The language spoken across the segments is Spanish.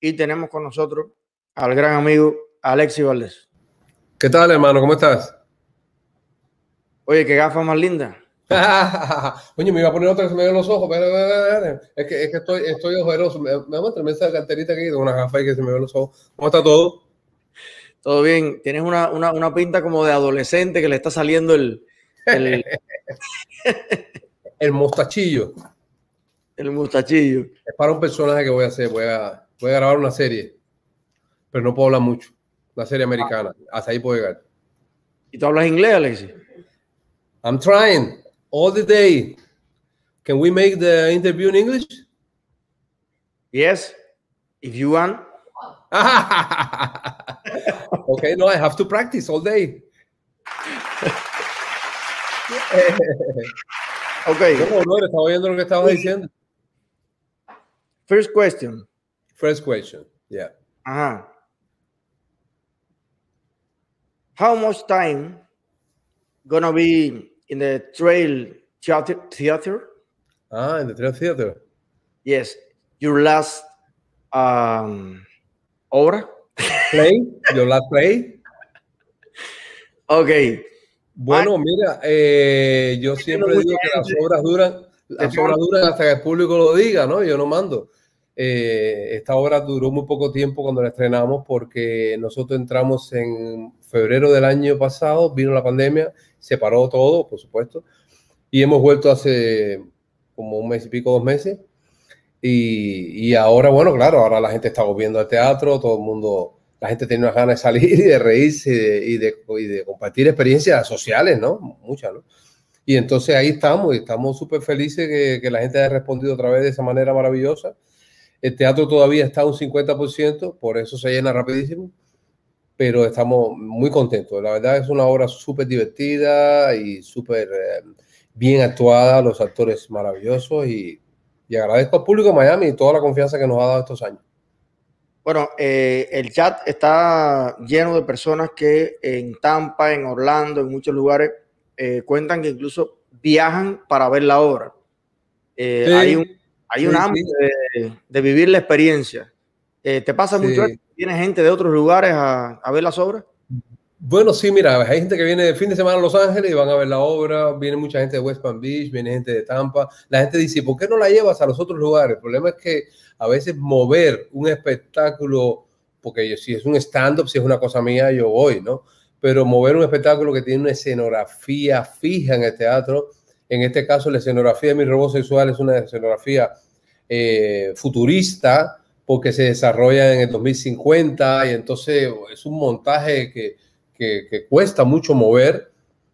y tenemos con nosotros al gran amigo Alexi Valdés. ¿Qué tal, hermano? ¿Cómo estás? Oye, qué gafa más linda. Oye, me iba a poner otra que se me ven los ojos, pero es que, es que estoy, estoy ojeroso. Me, me voy a meter esa carterita aquí de una gafa y que se me ven los ojos. ¿Cómo está todo? Todo bien. Tienes una, una, una pinta como de adolescente que le está saliendo el... El, el mostachillo. El mostachillo. Es para un personaje que voy a hacer. Voy a, voy a grabar una serie, pero no puedo hablar mucho. Una serie americana. Hasta ahí puedo llegar. ¿Y tú hablas inglés, Alexi? I'm trying all the day. Can we make the interview in English? Yes, if you want. okay, no, I have to practice all day. okay. No, no, estaba oyendo lo que estaba diciendo. First question. First question, yeah. How much time gonna be in the trail theater? theater? Ah, in the trail theater. Yes, your last um, obra. Play, your last play. Okay. Bueno, mira, eh, yo siempre digo que las obras duran, las obras duran hasta que el público lo diga, ¿no? Yo no mando. Eh, esta obra duró muy poco tiempo cuando la estrenamos porque nosotros entramos en febrero del año pasado, vino la pandemia, se paró todo, por supuesto, y hemos vuelto hace como un mes y pico, dos meses. Y, y ahora, bueno, claro, ahora la gente está volviendo al teatro, todo el mundo la gente tiene unas ganas de salir y de reírse y de, y de, compartir experiencias sociales, ¿no? Muchas, ¿no? Y entonces ahí estamos y estamos súper felices que, que, la gente haya respondido otra vez de esa manera maravillosa. El teatro todavía está a un 50%, por eso se llena rapidísimo, pero estamos muy contentos. La verdad es una obra súper divertida y súper eh, bien actuada, los actores maravillosos y, y agradezco al público de Miami y toda la confianza que nos ha dado estos años. Bueno, eh, el chat está lleno de personas que en Tampa, en Orlando, en muchos lugares, eh, cuentan que incluso viajan para ver la obra. Eh, sí, hay un, hay un ámbito sí. de, de, vivir la experiencia. Eh, ¿Te pasa mucho? ¿Tiene gente de otros lugares a, a, ver las obras? Bueno, sí, mira, hay gente que viene de fin de semana a Los Ángeles y van a ver la obra, viene mucha gente de West Palm Beach, viene gente de Tampa. La gente dice, ¿por qué no la llevas a los otros lugares? El problema es que a veces mover un espectáculo, porque si es un stand-up, si es una cosa mía, yo voy, ¿no? Pero mover un espectáculo que tiene una escenografía fija en el teatro, en este caso la escenografía de Mi Robot Sexual es una escenografía eh, futurista, porque se desarrolla en el 2050 y entonces es un montaje que, que, que cuesta mucho mover.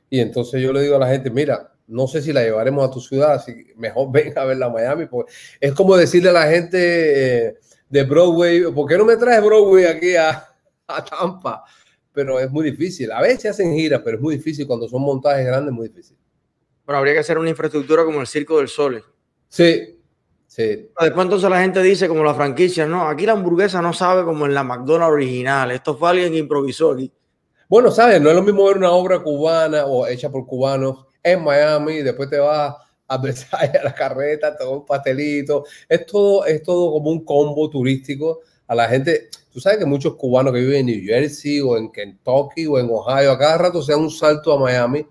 Y entonces yo le digo a la gente, mira, no sé si la llevaremos a tu ciudad, así mejor ven a verla a Miami. Porque es como decirle a la gente eh, de Broadway, ¿por qué no me traes Broadway aquí a, a, Tampa? Pero es muy difícil. A veces hacen giras, pero es muy difícil. Cuando son montajes grandes, muy difícil. Bueno, habría que hacer una infraestructura como el Circo del Sol. Sí, sí. Después entonces la gente dice, como la franquicia, no, aquí la hamburguesa no sabe como en la McDonald's original. Esto fue alguien que improvisó aquí. Bueno, sabes, no es lo mismo ver una obra cubana o hecha por cubanos en Miami, después te vas a Versailles, a la carreta, te un pastelito. Es todo, es todo como un combo turístico a la gente. Tú sabes que muchos cubanos que viven en New Jersey o en Kentucky o en Ohio, a cada rato se dan un salto a Miami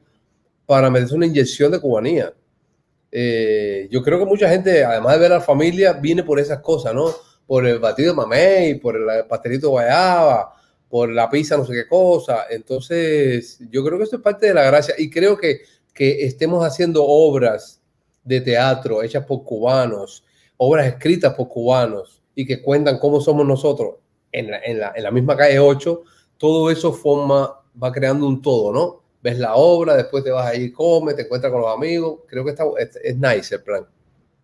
para meterse una inyección de cubanía. Eh, yo creo que mucha gente, además de ver a la familia, viene por esas cosas, ¿no? Por el batido de mamey, por el pastelito de guayaba, por la pizza, no sé qué cosa. Entonces, yo creo que eso es parte de la gracia. Y creo que que estemos haciendo obras de teatro hechas por cubanos, obras escritas por cubanos y que cuentan cómo somos nosotros en la, en la, misma calle 8, todo eso forma, va creando un todo, ¿no? Ves la obra, después te vas ahí, comes, te encuentras con los amigos. Creo que está, es, es nice el plan.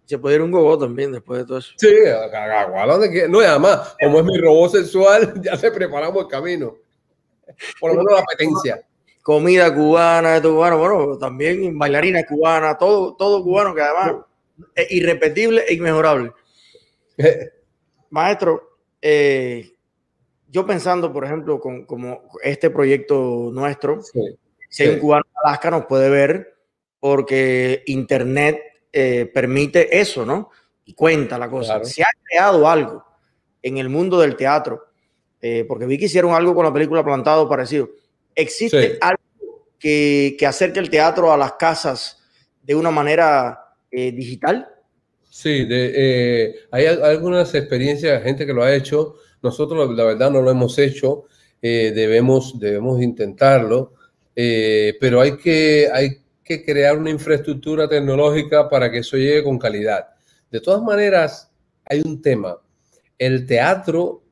Se puede ir un gogo también después de todo eso. Sí, a, donde no, y además, como es mi robot sexual, ya se preparamos el camino. Por lo menos la apetencia comida cubana, cubano, bueno, también bailarina cubana, todo, todo cubano que además es irrepetible e inmejorable. Maestro, eh, yo pensando, por ejemplo, con como este proyecto nuestro, sí, si hay un cubano en Alaska nos puede ver porque Internet eh, permite eso, ¿no? Y cuenta la cosa. Claro. Se ha creado algo en el mundo del teatro, eh, porque vi que hicieron algo con la película Plantado parecido. ¿Existe algo que, que, acerque el teatro a las casas de una manera eh, digital? Sí, de, hay algunas experiencias, gente que lo ha hecho. Nosotros, la verdad, no lo hemos hecho. debemos, debemos intentarlo. Pero hay que, hay que crear una infraestructura tecnológica para que eso llegue con calidad. De todas maneras, hay un tema. El teatro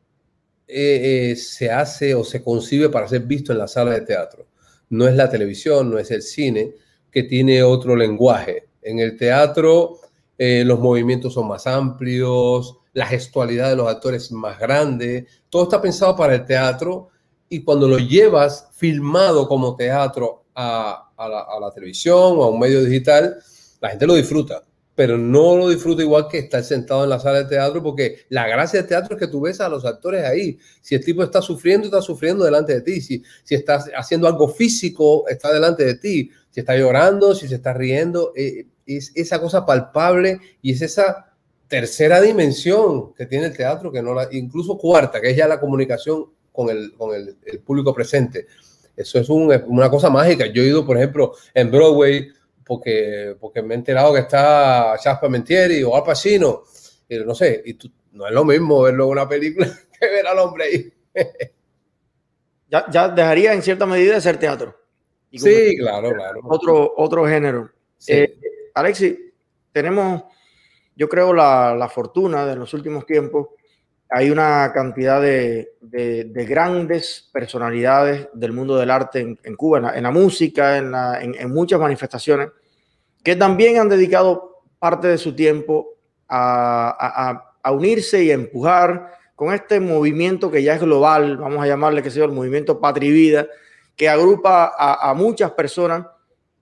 eh, eh, se hace o se concibe para ser visto en la sala de teatro. No es la televisión, no es el cine, que tiene otro lenguaje. En el teatro eh, los movimientos son más amplios, la gestualidad de los actores es más grande, todo está pensado para el teatro y cuando lo llevas filmado como teatro a, la, televisión o a un medio digital, la gente lo disfruta, pero no lo disfruta igual que estar sentado en la sala de teatro, porque la gracia del teatro es que tú ves a los actores ahí. Si el tipo está sufriendo, está sufriendo delante de ti. Si, si está haciendo algo físico, está delante de ti. Si está llorando, si se está riendo, eh, es esa cosa palpable y es esa tercera dimensión que tiene el teatro, que no la, incluso cuarta, que es ya la comunicación con el, con el, el público presente. Eso es una cosa mágica. Yo he ido, por ejemplo, en Broadway porque, porque me he enterado que está Jasper Mentieri o Al Pacino. Y no sé, y no es lo mismo verlo en una película que ver al hombre ahí. ya, ya dejaría en cierta medida de ser teatro. sí, claro, claro. Otro, otro género. Eh, Alexi, tenemos, yo creo, la, la fortuna de los últimos tiempos hay una cantidad de, grandes personalidades del mundo del arte en, Cuba, en la, música, en, muchas manifestaciones, que también han dedicado parte de su tiempo a, unirse y a empujar con este movimiento que ya es global, vamos a llamarle que sea el movimiento Patria Vida, que agrupa a, muchas personas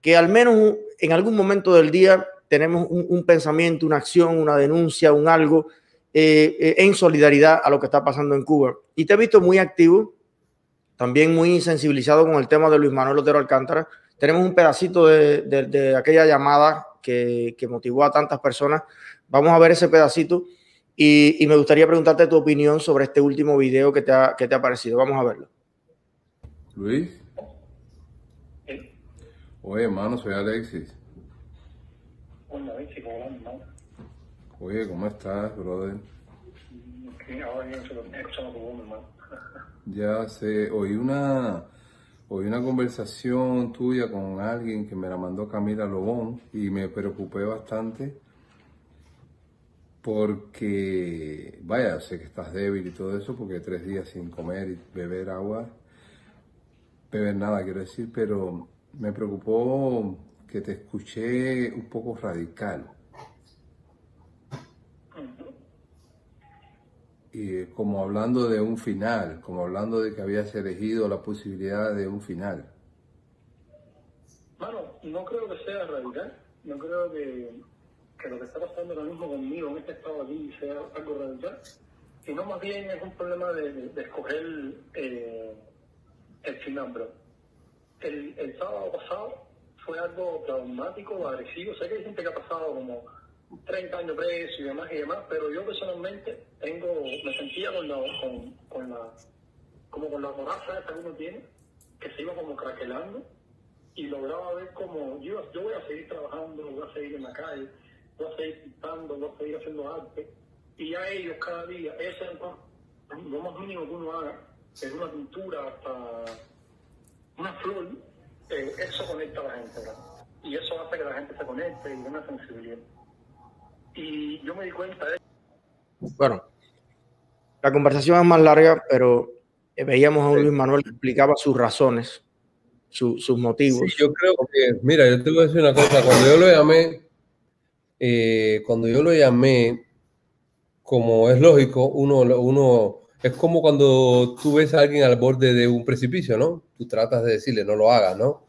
que al menos en algún momento del día tenemos un pensamiento, una acción, una denuncia, un algo eh, eh, en solidaridad a lo que está pasando en Cuba. Y te he visto muy activo, también muy sensibilizado con el tema de Luis Manuel Otero Alcántara. Tenemos un pedacito de, aquella llamada que, motivó a tantas personas. Vamos a ver ese pedacito y, me gustaría preguntarte tu opinión sobre este último video que te ha, que te ha parecido. Vamos a verlo. Luis. Oye, hermano, soy Alexis. Hola, Alexis, ¿cómo Oye, ¿cómo estás, brother? Ya sé, oí una, oí una conversación tuya con alguien que me la mandó Camila Lobón y me preocupé bastante porque, vaya, sé que estás débil y todo eso porque tres días sin comer y beber agua, beber nada quiero decir, pero me preocupó que te escuché un poco radical. Y como hablando de un final, como hablando de que habías elegido la posibilidad de un final. Bueno, no creo que sea radical, no creo que, que, lo que está pasando ahora mismo conmigo en este estado aquí sea algo radical, sino más bien es un problema de, de, escoger eh, el final, bro. El, el sábado pasado fue algo traumático, agresivo, sé que hay gente que ha pasado como 30 años preso y demás y demás, pero yo personalmente tengo, me sentía con la, con, la, como con la coraza que uno tiene, que se iba como craquelando y lograba ver como yo, yo voy a seguir trabajando, voy a seguir en la calle, voy a seguir pintando, voy a seguir haciendo arte y a ellos cada día, eso es lo más mínimo que uno haga, es una pintura hasta una flor, eh, eso conecta a la gente, Y eso hace que la gente se conecte y una sensibilidad. Y yo me di cuenta de... Bueno, la conversación es más larga, pero veíamos a Luis Manuel que explicaba sus razones, sus motivos. yo creo que, mira, yo te voy a decir una cosa, cuando yo lo llamé, eh, cuando yo lo llamé, como es lógico, uno, uno, es como cuando tú ves a alguien al borde de un precipicio, ¿no? Tú tratas de decirle, no lo hagas, ¿no?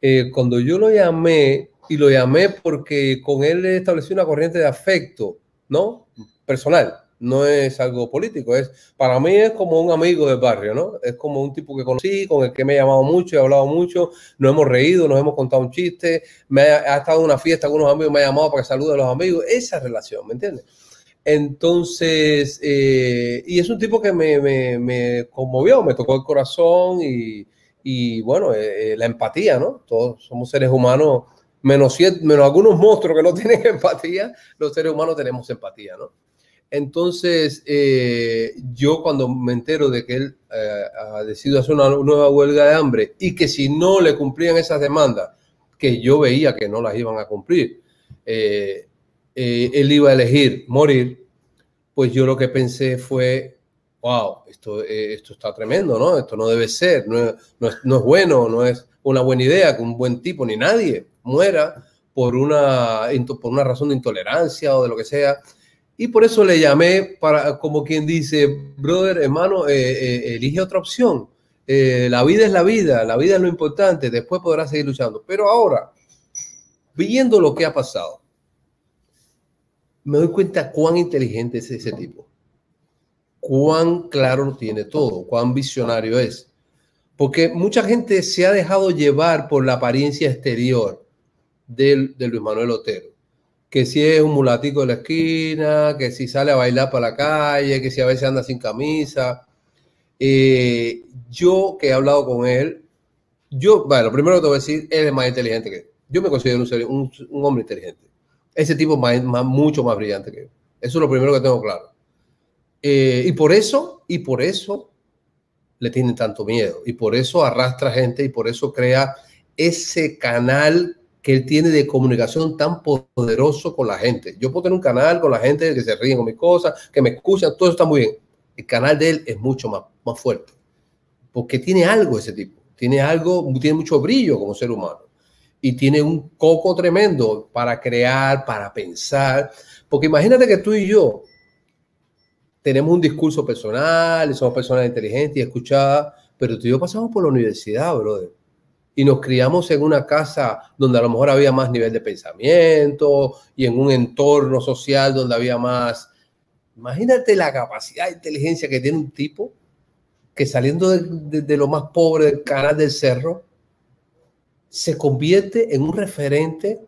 Eh, cuando yo lo llamé, y lo llamé porque con él establecí una corriente de afecto, ¿no? Personal, no es algo político, es para mí es como un amigo del barrio, ¿no? Es como un tipo que conocí, con el que me he llamado mucho, he hablado mucho, nos hemos reído, nos hemos contado un chiste, me ha, estado en una fiesta con unos amigos, me ha llamado para que salude a los amigos, esa relación, ¿me entiendes? Entonces, eh, y es un tipo que me, me, me, conmovió, me tocó el corazón y, y bueno, eh, eh, la empatía, ¿no? Todos somos seres humanos, menos, menos algunos monstruos que no tienen empatía, los seres humanos tenemos empatía, ¿no? Entonces, yo cuando me entero de que él ha decidido hacer una nueva huelga de hambre y que si no le cumplían esas demandas, que yo veía que no las iban a cumplir, eh, eh, él iba a elegir morir, pues yo lo que pensé fue, wow, esto, eh, esto está tremendo, ¿no? Esto no debe ser, no es, no, es, bueno, no es una buena idea que un buen tipo ni nadie muera por una, por una razón de intolerancia o de lo que sea. Y por eso le llamé para, como quien dice, brother, hermano, elige otra opción. la vida es la vida, la vida es lo importante, después podrás seguir luchando. Pero ahora, viendo lo que ha pasado, me doy cuenta cuán inteligente es ese tipo, cuán claro tiene todo, cuán visionario es. Porque mucha gente se ha dejado llevar por la apariencia exterior de, Luis Manuel Otero. Que si es un mulatico de la esquina, que si sale a bailar para la calle, que si a veces anda sin camisa. Eh, yo que he hablado con él, yo, bueno, primero que te voy a decir, él es más inteligente que yo. me considero un, un hombre inteligente. Ese tipo es más, mucho más brillante que yo. Eso es lo primero que tengo claro. Eh, y por eso, y por eso le tienen tanto miedo. Y por eso arrastra gente y por eso crea ese canal que él tiene de comunicación tan poderoso con la gente. Yo puedo tener un canal con la gente que se ríen con mis cosas, que me escuchan, todo está muy bien. El canal de él es mucho más, más fuerte. Porque tiene algo ese tipo. Tiene algo, tiene mucho brillo como ser humano y tiene un coco tremendo para crear, para pensar. Porque imagínate que tú y yo tenemos un discurso personal, somos personas inteligentes y escuchadas, pero tú y yo pasamos por la universidad, brother. Y nos criamos en una casa donde a lo mejor había más nivel de pensamiento y en un entorno social donde había más. Imagínate la capacidad de inteligencia que tiene un tipo que saliendo de, de lo más pobre del canal del cerro, se convierte en un referente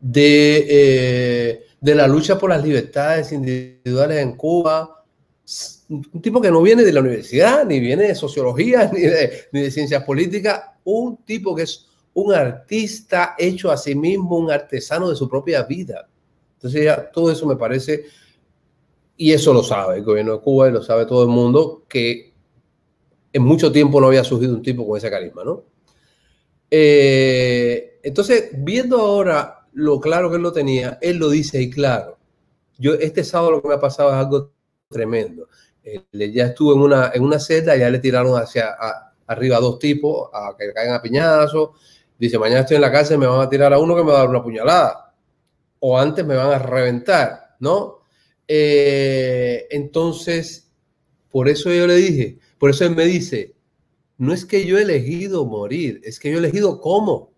de, eh, de la lucha por las libertades individuales en Cuba. Un tipo que no viene de la universidad, ni viene de sociología, ni de, ni de ciencias políticas. Un tipo que es un artista hecho a sí mismo, un artesano de su propia vida. Entonces ya todo eso me parece, y eso lo sabe el gobierno de Cuba y lo sabe todo el mundo, que en mucho tiempo no había surgido un tipo con ese carisma, ¿no? Eh, entonces, viendo ahora lo claro que él lo tenía, él lo dice y claro. Yo este sábado lo que me ha pasado es algo tremendo. Ya estuvo en una, en una celda, ya le tiraron hacia arriba dos tipos a que caigan a piñazos. Dice, mañana estoy en la cárcel, me van a tirar a uno que me va a dar una puñalada. O antes me van a reventar, ¿no? Eh, entonces, por eso yo le dije, por eso él me dice, no es que yo he elegido morir, es que yo he elegido cómo.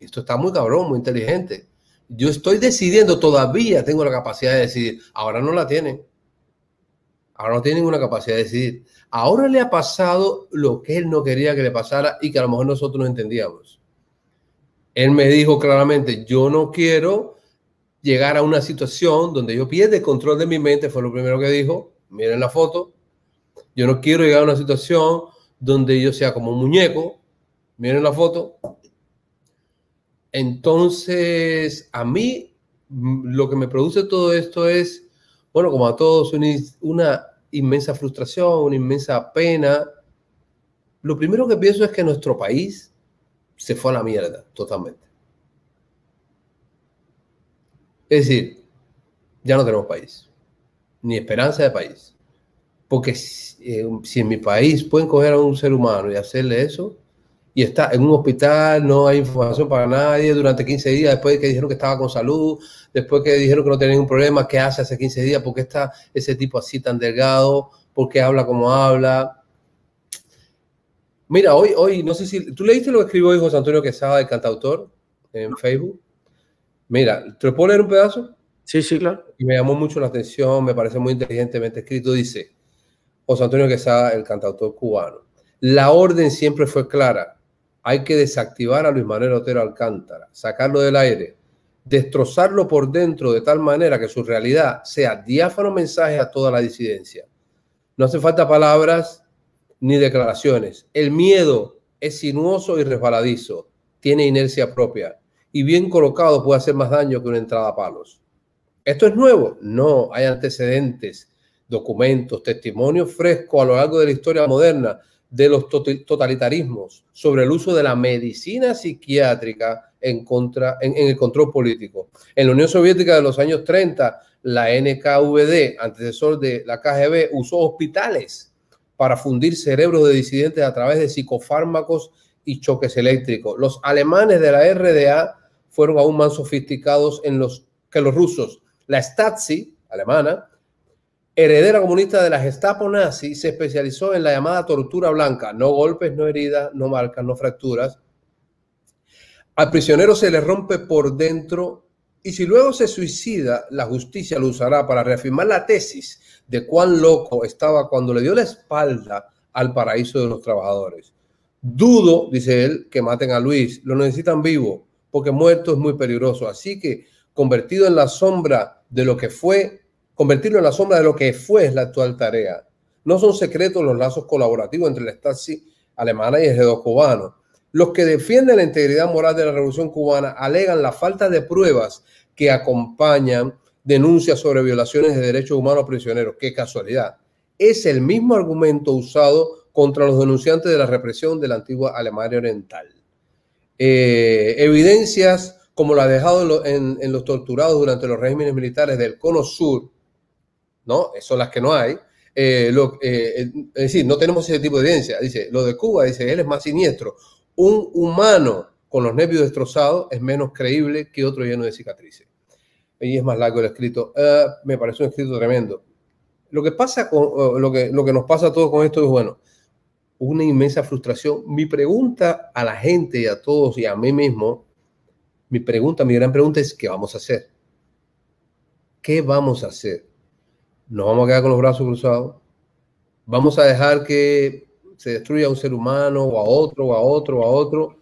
Esto está muy cabrón, muy inteligente. Yo estoy decidiendo, todavía tengo la capacidad de decidir. Ahora no la tienen. Ahora no tienen ninguna capacidad de decidir. Ahora le ha pasado lo que él no quería que le pasara y que a lo mejor nosotros no entendíamos. Él me dijo claramente, yo no quiero llegar a una situación donde yo pierda control de mi mente, fue lo primero que dijo. Miren la foto, yo no quiero llegar a una situación donde yo sea como un muñeco. Miren la foto. Entonces, a mí lo que me produce todo esto es, bueno, como a todos, una, inmensa frustración, una inmensa pena. Lo primero que pienso es que nuestro país se fue a la mierda totalmente. Es decir, ya no tenemos país, ni esperanza de país. Porque eh, si, en mi país pueden coger a un ser humano y hacerle eso, y está en un hospital, no hay información para nadie durante 15 días, después de que dijeron que estaba con salud, después que dijeron que no tenía ningún problema, ¿qué hace hace 15 días? ¿Por qué está ese tipo así tan delgado? ¿Por qué habla como habla? Mira, hoy, hoy, no sé si, ¿tú leíste lo que escribió hoy José Antonio Quesada, el cantautor, en Facebook? Mira, ¿te puedo leer un pedazo? Sí, sí, claro. Y me llamó mucho la atención, me parece muy inteligentemente escrito. Dice, José Antonio Quesada, el cantautor cubano. La orden siempre fue clara. Hay que desactivar a Luis Manuel Otero Alcántara, sacarlo del aire. destrozarlo por dentro de tal manera que su realidad sea diáfano mensaje a toda la disidencia. No hace falta palabras ni declaraciones. El miedo es sinuoso y resbaladizo, tiene inercia propia y bien colocado puede hacer más daño que una entrada a palos. ¿Esto es nuevo? No, hay antecedentes, documentos, testimonios frescos a lo largo de la historia moderna de los totalitarismos sobre el uso de la medicina psiquiátrica en, contra, en, el control político. En la Unión Soviética de los años 30, la NKVD, antecesor de la KGB, usó hospitales para fundir cerebros de disidentes a través de psicofármacos y choques eléctricos. Los alemanes de la RDA fueron aún más sofisticados que los rusos. La Stasi, alemana, heredera comunista de la Gestapo nazi, se especializó en la llamada tortura blanca. No golpes, no heridas, no marcas, no fracturas. Al prisionero se le rompe por dentro y si luego se suicida, la justicia lo usará para reafirmar la tesis de cuán loco estaba cuando le dio la espalda al paraíso de los trabajadores. Dudo, dice él, que maten a Luis, lo necesitan vivo, porque muerto es muy peligroso. Así que convertido en la sombra de lo que fue, convertirlo en la sombra de lo que fue la actual tarea. No son secretos los lazos colaborativos entre la Stasi alemana y el G2 cubano. Los que defienden la integridad moral de la revolución cubana alegan la falta de pruebas que acompañan denuncias sobre violaciones de derechos humanos a prisioneros. Qué casualidad. Es el mismo argumento usado contra los denunciantes de la represión de la antigua Alemania Oriental. Eh, evidencias como la dejado en, en, los torturados durante los regímenes militares del Cono Sur, ¿no? Son las que no hay. Eh, eh, es decir, no tenemos ese tipo de evidencia. Dice, lo de Cuba, dice, él es más siniestro. Un humano con los nervios destrozados es menos creíble que otro lleno de cicatrices. Y es más largo el escrito. me parece un escrito tremendo. Lo que pasa con lo que, lo que nos pasa a todos con esto es, bueno, una inmensa frustración. Mi pregunta a la gente y a todos y a mí mismo, mi pregunta, mi gran pregunta es, ¿qué vamos a hacer? ¿Qué vamos a hacer? ¿Nos vamos a quedar con los brazos cruzados? ¿Vamos a dejar que se destruya un ser humano o a otro o a otro o a otro?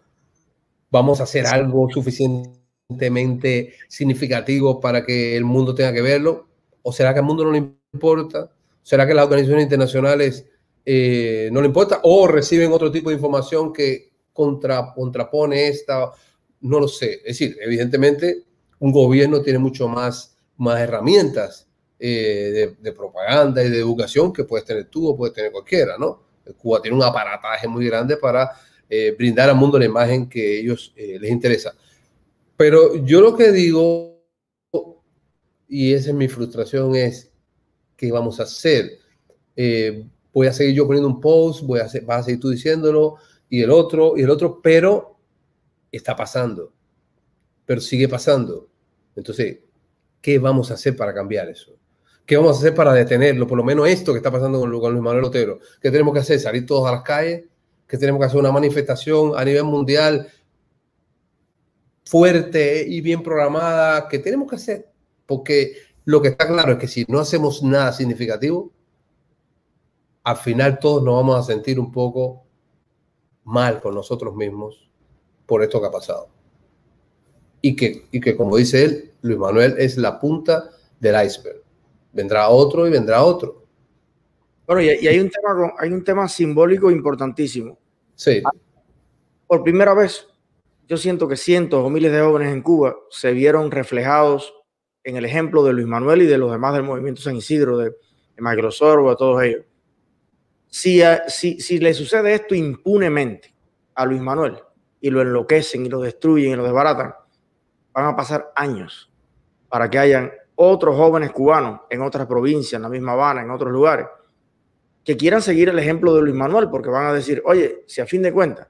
¿Vamos a hacer algo suficientemente significativo para que el mundo tenga que verlo? ¿O será que al mundo no le importa? ¿Será que las organizaciones internacionales eh, no le importa, o reciben otro tipo de información que contra, contrapone esta, no lo sé. Es decir, evidentemente un gobierno tiene mucho más, más herramientas eh, de, propaganda y de educación que puedes tener tú o puedes tener cualquiera, ¿no? Cuba tiene un aparataje muy grande para eh, brindar al mundo la imagen que ellos les interesa. Pero yo lo que digo, y esa es mi frustración, es qué vamos a hacer voy a seguir yo poniendo un post, voy a vas a seguir tú diciéndolo, y el otro, y el otro, pero está pasando, pero sigue pasando. Entonces, ¿qué vamos a hacer para cambiar eso? ¿Qué vamos a hacer para detenerlo? Por lo menos esto que está pasando con, Luis Manuel Otero. ¿Qué tenemos que hacer? ¿Salir todos a las calles? ¿Qué tenemos que hacer? Una manifestación a nivel mundial fuerte y bien programada. ¿Qué tenemos que hacer? Porque lo que está claro es que si no hacemos nada significativo, al final todos nos vamos a sentir un poco mal con nosotros mismos por esto que ha pasado. Y que, y que como dice él, Luis Manuel es la punta del iceberg. Vendrá otro y vendrá otro. Bueno, y, hay, un tema, hay un tema simbólico importantísimo. Sí. Por primera vez, yo siento que cientos o miles de jóvenes en Cuba se vieron reflejados en el ejemplo de Luis Manuel y de los demás del movimiento San Isidro, de, de Microsoft, de todos ellos si, si, le sucede esto impunemente a Luis Manuel y lo enloquecen y lo destruyen y lo desbaratan, van a pasar años para que hayan otros jóvenes cubanos en otras provincias, en la misma Habana, en otros lugares, que quieran seguir el ejemplo de Luis Manuel, porque van a decir, oye, si a fin de cuentas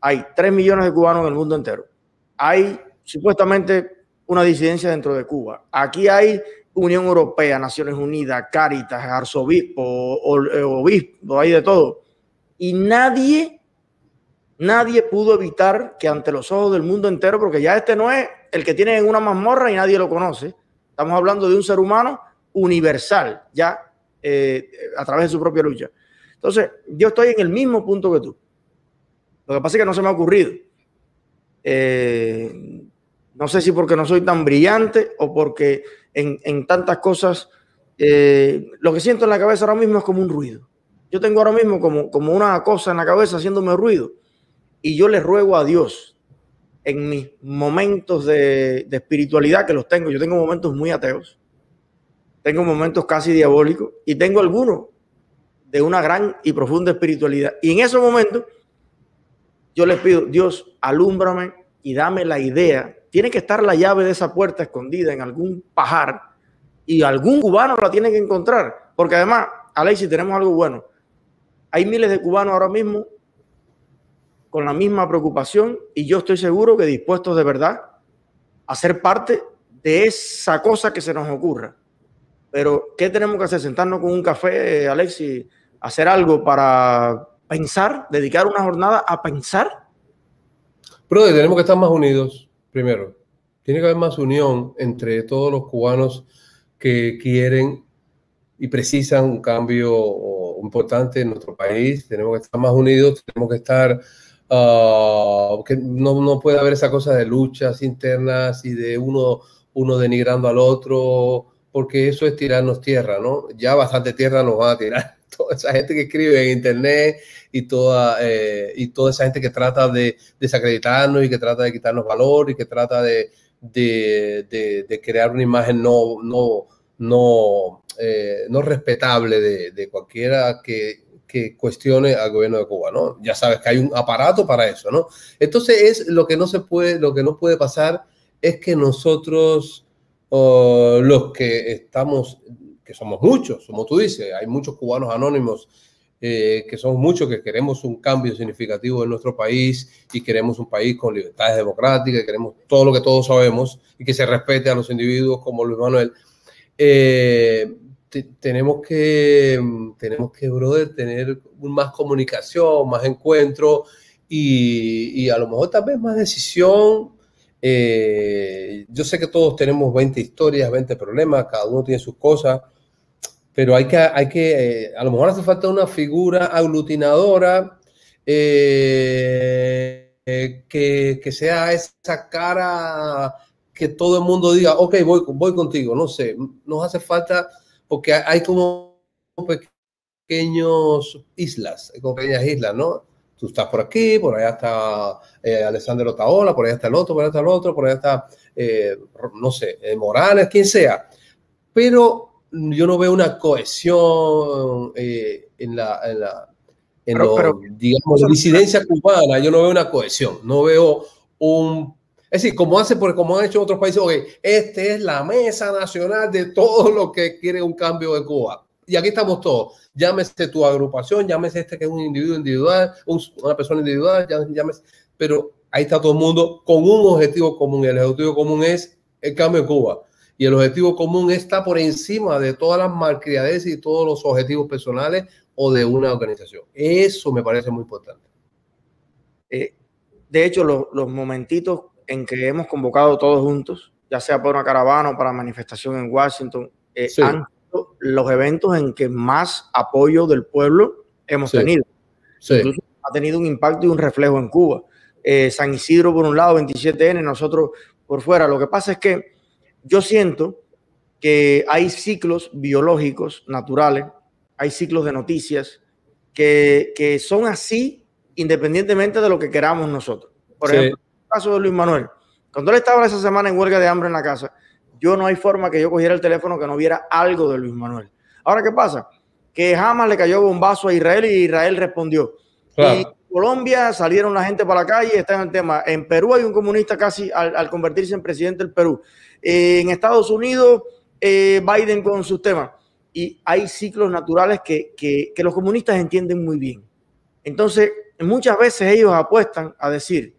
hay 3 millones de cubanos en el mundo entero, hay supuestamente una disidencia dentro de Cuba, aquí hay Unión Europea, Naciones Unidas, Cáritas, arzobispo, eh, obispo, hay de todo. Y nadie, nadie pudo evitar que ante los ojos del mundo entero, porque ya este no es el que tiene en una mazmorra y nadie lo conoce. Estamos hablando de un ser humano universal, ya eh, a través de su propia lucha. Entonces, yo estoy en el mismo punto que tú. Lo que pasa es que no se me ha ocurrido. Eh, No sé si porque no soy tan brillante o porque en, tantas cosas, eh, lo que siento en la cabeza ahora mismo es como un ruido. Yo tengo ahora mismo como, como una cosa en la cabeza haciéndome ruido. Y yo le ruego a Dios en mis momentos de, de espiritualidad, que los tengo, yo tengo momentos muy ateos, tengo momentos casi diabólicos y tengo algunos de una gran y profunda espiritualidad. Y en esos momentos yo les pido, Dios, alúmbrame y dame la idea. Tiene que estar la llave de esa puerta escondida en algún pajar y algún cubano la tiene que encontrar. Porque además, Alexis, tenemos algo bueno. Hay miles de cubanos ahora mismo con la misma preocupación y yo estoy seguro que dispuestos de verdad a ser parte de esa cosa que se nos ocurra. Pero, ¿qué tenemos que hacer? Sentarnos con un café, Alexis, hacer algo para pensar, dedicar una jornada a pensar. Pero tenemos que estar más unidos, primero. Tiene que haber más unión entre todos los cubanos que quieren y precisan un cambio importante en nuestro país. Tenemos que estar más unidos, tenemos que estar... Uh, que no, no, puede haber esa cosa de luchas internas y de uno, uno denigrando al otro porque eso es tirarnos tierra, ¿no? Ya bastante tierra nos van a tirar. Toda esa gente que escribe en internet y toda, eh, y toda esa gente que trata de desacreditarnos y que trata de quitarnos valor y que trata de, de, de, crear una imagen no, no, no, eh, no respetable de, cualquiera que, que cuestione al gobierno de Cuba, ¿no? Ya sabes que hay un aparato para eso, ¿no? Entonces es lo que no se puede, lo que no puede pasar es que nosotros los que estamos, que somos muchos, como tú dices, hay muchos cubanos anónimos eh, que somos muchos que queremos un cambio significativo en nuestro país y queremos un país con libertades democráticas, queremos todo lo que todos sabemos y que se respete a los individuos como Luis Manuel. Eh, tenemos que, tenemos que, brother, tener más comunicación, más encuentro y, y a lo mejor tal vez más decisión. Eh, yo sé que todos tenemos 20 historias, 20 problemas, cada uno tiene sus cosas, pero hay que, hay que eh, a lo mejor hace falta una figura aglutinadora eh, que, que, sea esa cara que todo el mundo diga, ok, voy, voy contigo, no sé, nos hace falta, porque hay como pequeños islas, como pequeñas islas, ¿no? tú estás por aquí, por allá está eh, Alessandro Taola, por allá está el otro, por allá está el otro, por allá está, eh, no sé, eh, Morales, quien sea. Pero yo no veo una cohesión en la, en la en digamos, la disidencia cubana, yo no veo una cohesión, no veo un... Es decir, como, hace, como han hecho otros países, oye, este es la mesa nacional de todo lo que quiere un cambio de Cuba. Y aquí estamos todos llámese tu agrupación, llámese este que es un individuo individual, una persona individual, llámese, pero ahí está todo el mundo con un objetivo común el objetivo común es el cambio en Cuba. Y el objetivo común está por encima de todas las malcriades y todos los objetivos personales o de una organización. Eso me parece muy importante. Eh, de hecho, los momentitos en que hemos convocado todos juntos, ya sea por una caravana o para manifestación en Washington, eh, han los eventos en que más apoyo del pueblo hemos tenido. ha tenido un impacto y un reflejo en Cuba. Eh, San Isidro por un lado, 27N, nosotros por fuera. Lo que pasa es que yo siento que hay ciclos biológicos naturales, hay ciclos de noticias que, que son así independientemente de lo que queramos nosotros. Por ejemplo, caso de Luis Manuel. Cuando él estaba esa semana en huelga de hambre en la casa, yo no hay forma que yo cogiera el teléfono que no viera algo de Luis Manuel. Ahora, ¿qué pasa? Que jamás le cayó bombazo a Israel y Israel respondió. Y en Colombia salieron la gente para la calle, está en el tema. En Perú hay un comunista casi al, convertirse en presidente del Perú. en Estados Unidos, eh, Biden con sus temas. Y hay ciclos naturales que, que, que los comunistas entienden muy bien. Entonces, muchas veces ellos apuestan a decir,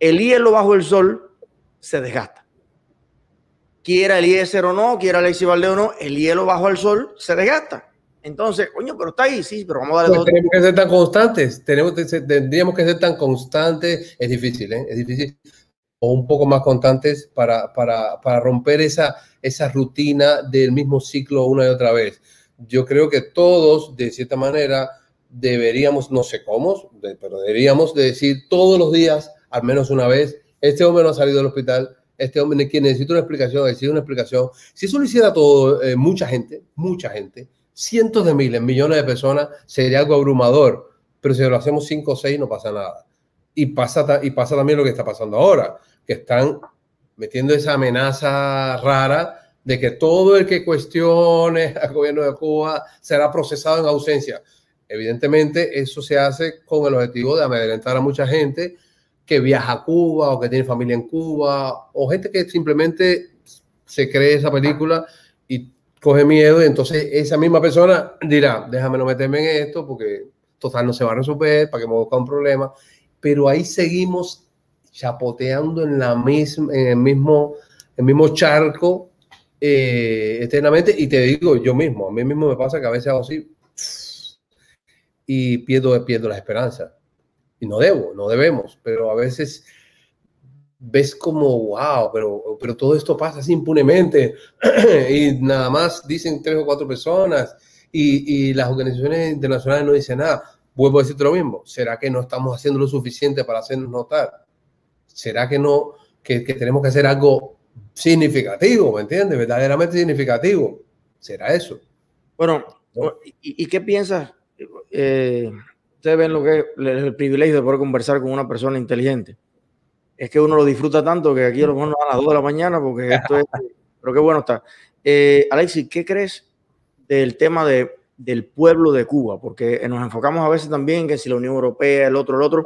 el hielo bajo el sol se desgasta quiera Eliezer o no, quiera Alexis Valdez o no, el hielo bajo el sol se desgasta. Entonces, coño, pero está ahí, sí, pero vamos a darle pues Tenemos que ser tan constantes, tenemos, tendríamos que ser tan constantes, es difícil, ¿eh? es difícil, o un poco más constantes para, para, para romper esa, esa rutina del mismo ciclo una y otra vez. Yo creo que todos, de cierta manera, deberíamos, no sé cómo, pero deberíamos decir todos los días, al menos una vez, este hombre no ha salido del hospital, este hombre que necesita una explicación, necesita una explicación. Si eso lo hiciera todo, eh, mucha gente, mucha gente, cientos de miles, millones de personas, sería algo abrumador. Pero si lo hacemos cinco o seis, no pasa nada. Y pasa, y pasa también lo que está pasando ahora, que están metiendo esa amenaza rara de que todo el que cuestione al gobierno de Cuba será procesado en ausencia. Evidentemente, eso se hace con el objetivo de amedrentar a mucha gente que viaja a Cuba o que tiene familia en Cuba o gente que simplemente se cree esa película y coge miedo y entonces esa misma persona dirá, déjame no meterme en esto porque total no se va a resolver, para que me busque un problema. Pero ahí seguimos chapoteando en, la misma, en el, mismo, el mismo charco eh, eternamente y te digo yo mismo, a mí mismo me pasa que a veces hago así y pierdo, pierdo la esperanza. Y no debo, no debemos, pero a veces ves como, wow, pero, pero todo esto pasa así impunemente y nada más dicen tres o cuatro personas y, y, las organizaciones internacionales no dicen nada. Vuelvo a decirte lo mismo, ¿será que no estamos haciendo lo suficiente para hacernos notar? ¿Será que no, que, que tenemos que hacer algo significativo, ¿me entiendes? Verdaderamente significativo. ¿Será eso? Bueno, ¿y, y qué piensas? eh, ustedes ven lo que es el privilegio de poder conversar con una persona inteligente. Es que uno lo disfruta tanto que aquí a lo mejor a las 2 de la mañana, porque esto es. Pero qué bueno está. Eh, Alexis, ¿qué crees del tema de, del pueblo de Cuba? Porque nos enfocamos a veces también que si la Unión Europea, el otro, el otro.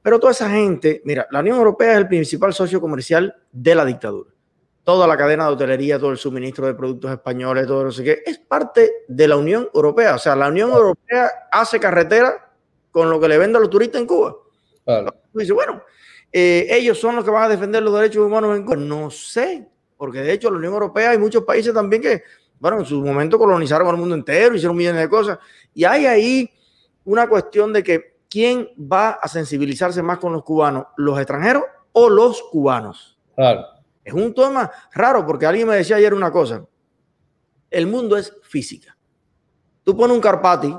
Pero toda esa gente, mira, la Unión Europea es el principal socio comercial de la dictadura toda la cadena de hotelería, todo el suministro de productos españoles, todo no sé qué, es parte de la Unión Europea. O sea, la Unión Europea hace carretera con lo que le vende a los turistas en Cuba. Claro. Dice, bueno, eh, ellos son los que van a defender los derechos humanos en Cuba. No sé, porque de hecho la Unión Europea hay muchos países también que, bueno, en su momento colonizaron el mundo entero, hicieron millones de cosas. Y hay ahí una cuestión de que quién va a sensibilizarse más con los cubanos, los extranjeros o los cubanos. Claro. Es un tema raro porque alguien me decía ayer una cosa. El mundo es física. Tú pones un Carpati,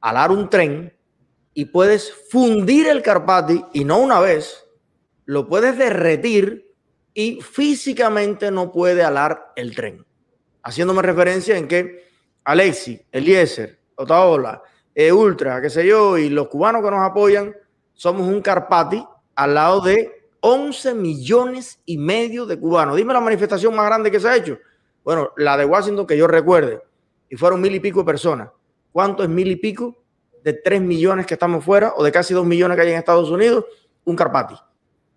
alar un tren y puedes fundir el Carpati y no una vez, lo puedes derretir y físicamente no puede alar el tren. Haciéndome referencia en que Alexi, Eliezer, Otaola, e Ultra, qué sé yo, y los cubanos que nos apoyan, somos un Carpati al lado de 11 millones y medio de cubanos. Dime la manifestación más grande que se ha hecho. Bueno, la de Washington que yo recuerde, y fueron mil y pico de personas. ¿Cuánto es mil y pico de 3 millones que estamos fuera o de casi 2 millones que hay en Estados Unidos? Un Carpati.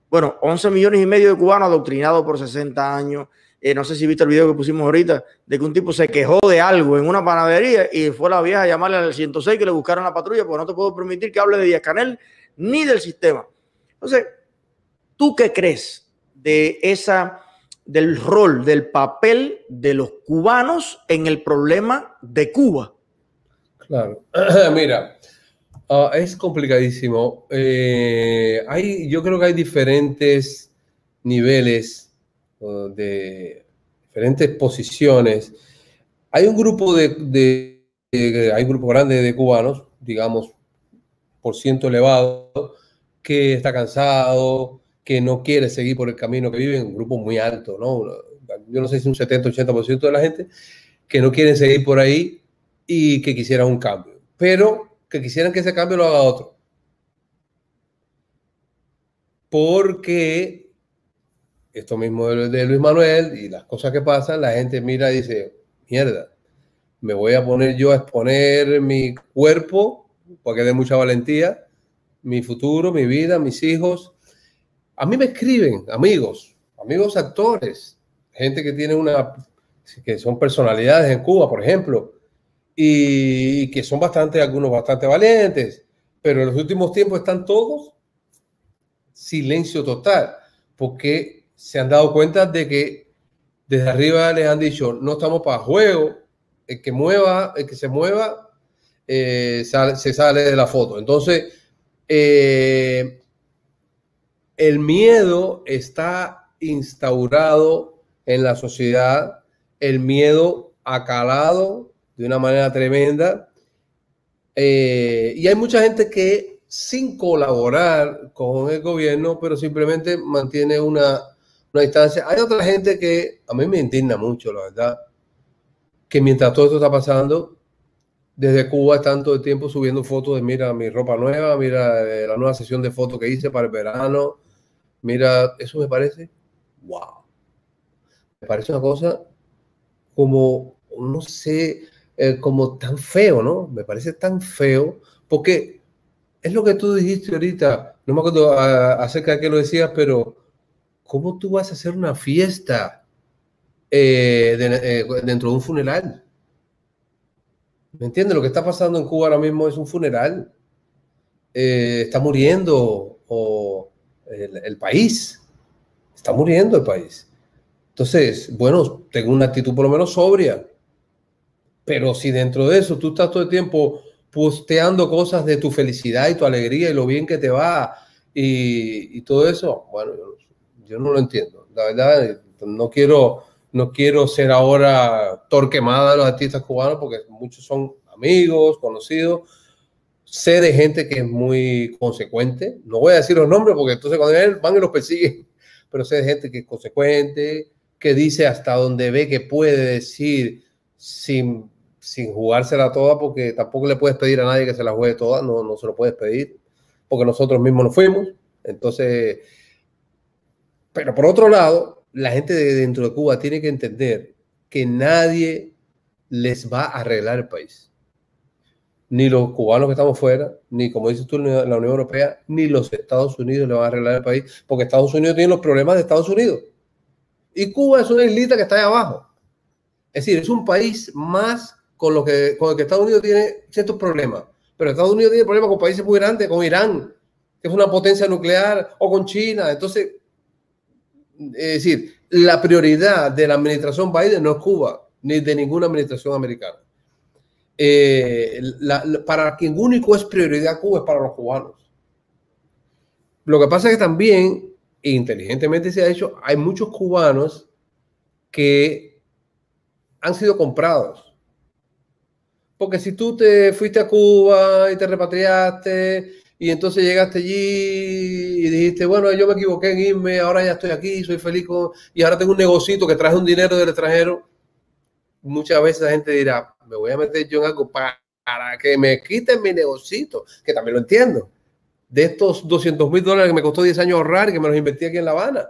Bueno, 11 millones y medio de cubanos adoctrinados por 60 años. Eh, no sé si viste el video que pusimos ahorita, de que un tipo se quejó de algo en una panadería y fue la vieja a llamarle al 106 que le buscaron la patrulla, porque no te puedo permitir que hable de Díaz Canel ni del sistema. Entonces, ¿Tú qué crees de esa, del rol, del papel de los cubanos en el problema de Cuba? Claro, mira, uh, es complicadísimo. Eh, hay, yo creo que hay diferentes niveles de diferentes posiciones. Hay un grupo de, hay un grupo grande de cubanos, digamos, por ciento elevado, que está cansado, que no quiere seguir por el camino que viven, un grupo muy alto, ¿no? Yo no sé si un 70-80% de la gente que no quieren seguir por ahí y que quisieran un cambio, pero que quisieran que ese cambio lo haga otro. Porque esto mismo de, Luis Manuel y las cosas que pasan, la gente mira y dice, mierda, me voy a poner yo a exponer mi cuerpo, porque de mucha valentía, mi futuro, mi vida, mis hijos, a mí me escriben amigos, amigos actores, gente que tiene una, que son personalidades en Cuba, por ejemplo, y, que son bastante, algunos bastante valientes, pero en los últimos tiempos están todos silencio total, porque se han dado cuenta de que desde arriba les han dicho, no estamos para juego, el que mueva, el que se mueva, eh, se sale de la foto. Entonces, eh, el miedo está instaurado en la sociedad, el miedo ha calado de una manera tremenda. Eh, y hay mucha gente que sin colaborar con el gobierno, pero simplemente mantiene una, una distancia. Hay otra gente que a mí me indigna mucho, la verdad, que mientras todo esto está pasando, desde Cuba están todo el tiempo subiendo fotos de mira mi ropa nueva, mira eh, la nueva sesión de fotos que hice para el verano, mira, eso me parece, wow. Me parece una cosa como, no sé, eh, como tan feo, ¿no? Me parece tan feo, porque es lo que tú dijiste ahorita, no me acuerdo ah, acerca de qué lo decías, pero ¿cómo tú vas a hacer una fiesta eh, dentro de un funeral? ¿Me entiendes? Lo que está pasando en Cuba ahora mismo es un funeral. Eh, está muriendo o el, país. Está muriendo el país. Entonces, bueno, tengo una actitud por lo menos sobria. Pero si dentro de eso tú estás todo el tiempo posteando cosas de tu felicidad y tu alegría y lo bien que te va y, todo eso, bueno, yo, yo, no lo entiendo. La verdad, no quiero no quiero ser ahora torquemada de los artistas cubanos porque muchos son amigos, conocidos. Sé de gente que es muy consecuente. No voy a decir los nombres porque entonces cuando van y los persiguen, pero sé de gente que es consecuente, que dice hasta donde ve que puede decir sin, sin jugársela toda porque tampoco le puedes pedir a nadie que se la juegue toda, no, no se lo puedes pedir porque nosotros mismos nos fuimos. Entonces, pero por otro lado, la gente de dentro de Cuba tiene que entender que nadie les va a arreglar el país. Ni los cubanos que estamos fuera, ni como dices tú, la Unión Europea, ni los Estados Unidos le van a arreglar el país, porque Estados Unidos tiene los problemas de Estados Unidos. Y Cuba es una islita que está ahí abajo. Es decir, es un país más con, lo que, con el que Estados Unidos tiene ciertos problemas. Pero Estados Unidos tiene problemas con países muy grandes, con Irán, que es una potencia nuclear, o con China. Entonces, es decir, la prioridad de la administración Biden no es Cuba, ni de ninguna administración americana. Eh, para quien único es prioridad Cuba es para los cubanos. Lo que pasa es que también, inteligentemente se ha hecho, hay muchos cubanos que han sido comprados. Porque si tú te fuiste a Cuba y te repatriaste y entonces llegaste allí y dijiste, bueno, yo me equivoqué en irme, ahora ya estoy aquí, soy feliz y ahora tengo un negocito que traje un dinero del extranjero. Muchas veces la gente dirá, me voy a meter yo en algo para, que me quiten mi negocito, que también lo entiendo. De estos 200 mil dólares que me costó 10 años ahorrar y que me los invertí aquí en La Habana.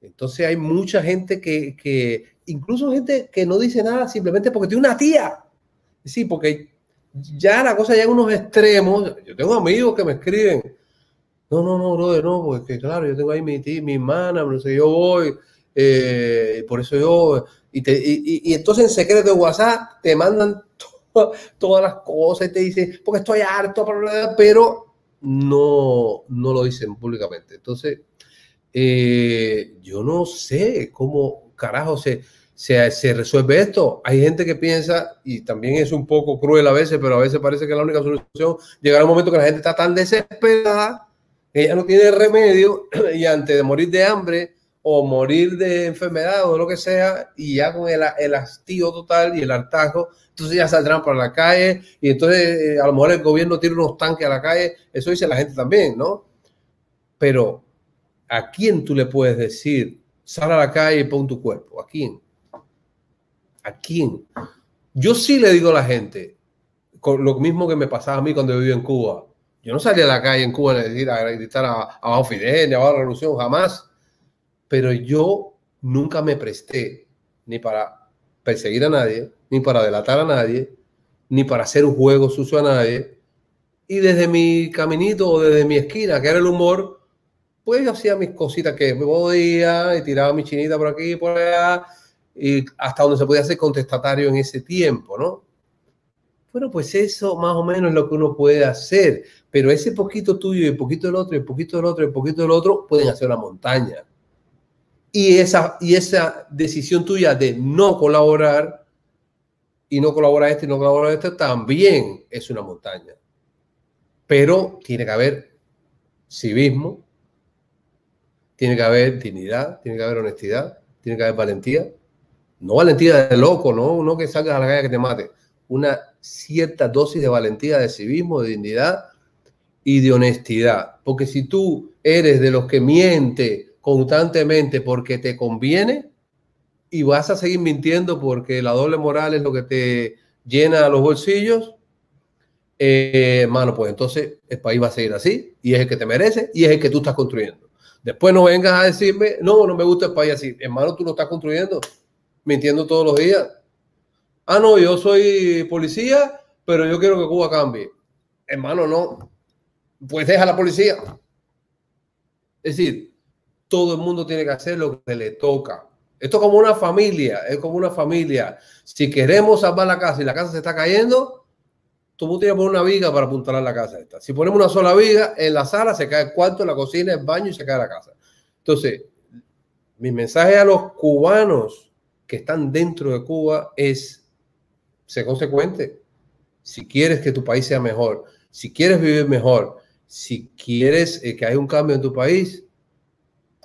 Entonces hay mucha gente que, que, incluso gente que no dice nada simplemente porque tiene una tía. Sí, porque ya la cosa llega a unos extremos. Yo tengo amigos que me escriben. No, no, no, brother, no, porque claro, yo tengo ahí mi tía, mi hermana, no sé, yo voy, eh, por eso yo, y, te, y, entonces en secreto de WhatsApp te mandan todas las cosas y te dicen, porque estoy harto, pero no, no lo dicen públicamente. Entonces, eh, yo no sé cómo carajo se, se, resuelve esto. Hay gente que piensa, y también es un poco cruel a veces, pero a veces parece que la única solución, llegará un momento que la gente está tan desesperada que ya no tiene remedio y antes de morir de hambre o morir de enfermedad o lo que sea, y ya con el, el hastío total y el hartazgo, entonces ya saldrán para la calle y entonces eh, a lo mejor el gobierno tiene unos tanques a la calle, eso dice la gente también, ¿no? Pero ¿a quién tú le puedes decir, sal a la calle y pon tu cuerpo? ¿A quién? ¿A quién? Yo sí le digo a la gente, lo mismo que me pasaba a mí cuando vivía en Cuba. Yo no salía a la calle en Cuba a decir, a gritar a, a Fidel, a la revolución, jamás. Pero yo nunca me presté ni para perseguir a nadie, ni para delatar a nadie, ni para hacer un juego sucio a nadie. Y desde mi caminito o desde mi esquina, que era el humor, pues yo hacía mis cositas que me podía y tiraba mi chinita por aquí y por allá hasta donde se podía hacer contestatario en ese tiempo, ¿no? Bueno, pues eso más o menos es lo que uno puede hacer, pero ese poquito tuyo y poquito del otro, y poquito del otro, y poquito del otro, pueden hacer una montaña. Y esa, y esa decisión tuya de no colaborar y no colaborar este y no colaborar este también es una montaña. Pero tiene que haber civismo, tiene que haber dignidad, tiene que haber honestidad, tiene que haber valentía no valentía de loco, no, no que salgas a la calle que te mate. Una cierta dosis de valentía, de civismo, de dignidad y de honestidad. Porque si tú eres de los que miente constantemente porque te conviene y vas a seguir mintiendo porque la doble moral es lo que te llena los bolsillos, eh, mano, pues entonces el país va a seguir así y es el que te merece y es el que tú estás construyendo. Después no vengas a decirme, no, no me gusta el país así. Hermano, tú lo estás construyendo, mintiendo todos los días. Ah, no, yo soy policía, pero yo quiero que Cuba cambie. Hermano, no. Pues deja la policía. Es decir, todo el mundo tiene que hacer lo que le toca. Esto es como una familia, es como una familia. Si queremos salvar la casa y la casa se está cayendo, tú tienes que poner una viga para apuntalar la casa esta. Si ponemos una sola viga, en la sala se cae el cuarto, la cocina, el baño y se cae la casa. Entonces, mi mensaje a los cubanos que están dentro de Cuba es, sé consecuente. Si quieres que tu país sea mejor, si quieres vivir mejor, si quieres eh, que haya un cambio en tu país,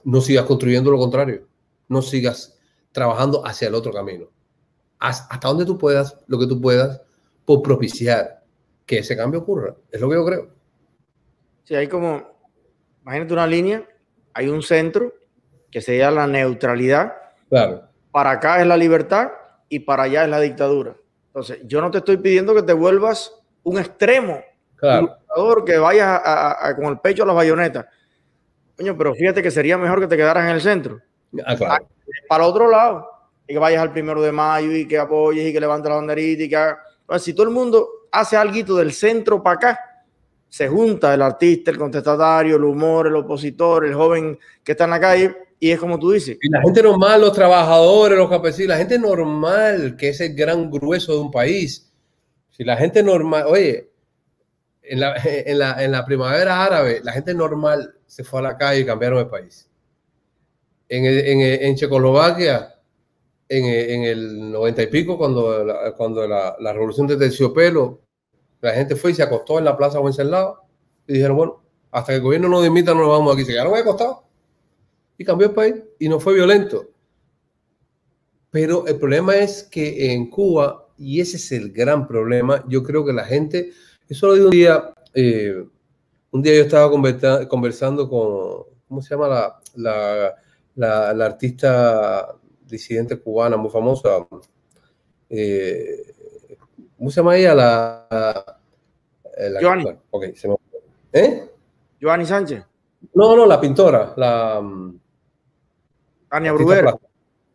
no sigas construyendo lo contrario. No sigas trabajando hacia el otro camino. Hasta donde tú puedas, lo que tú puedas, por propiciar que ese cambio ocurra. Es lo que yo creo. Sí, hay como, imagínate una línea, hay un centro que sería la neutralidad. Claro. Para acá es la libertad y para allá es la dictadura. Entonces, yo no te estoy pidiendo que te vuelvas un extremo, claro. un que vayas con el pecho a las bayonetas. Coño, pero fíjate que sería mejor que te quedaras en el centro. Ah, claro. Para otro lado, y que vayas al primero de mayo y que apoyes y que levantes la banderita y que haga... Pues, si todo el mundo hace algo del centro para acá, se junta el artista, el contestatario, el humor, el opositor, el joven que está en la calle, y es como tú dices. Y la gente normal, los trabajadores, los campesinos, la gente normal, que es el gran grueso de un país. Si la gente normal, oye, en la, en la, en la primavera árabe, la gente normal se fue a la calle y cambiaron el país. En, en, en Checoslovaquia, en, en, el noventa y pico, cuando, la, cuando la, la, revolución de terciopelo, la gente fue y se acostó en la plaza Wenceslao y dijeron, bueno, hasta que el gobierno nos dimita no nos vamos aquí. Se quedaron acostados y cambió el país y no fue violento. Pero el problema es que en Cuba, y ese es el gran problema, yo creo que la gente, eso lo digo un día, eh, un día yo estaba conversando con, ¿cómo se llama la, la, la, la artista disidente cubana muy famosa. Eh, ¿Cómo se llama ella? La, la okay, se me... ¿Eh? Giovanni Sánchez. No, no, la pintora, la mm, Tania Bruguera.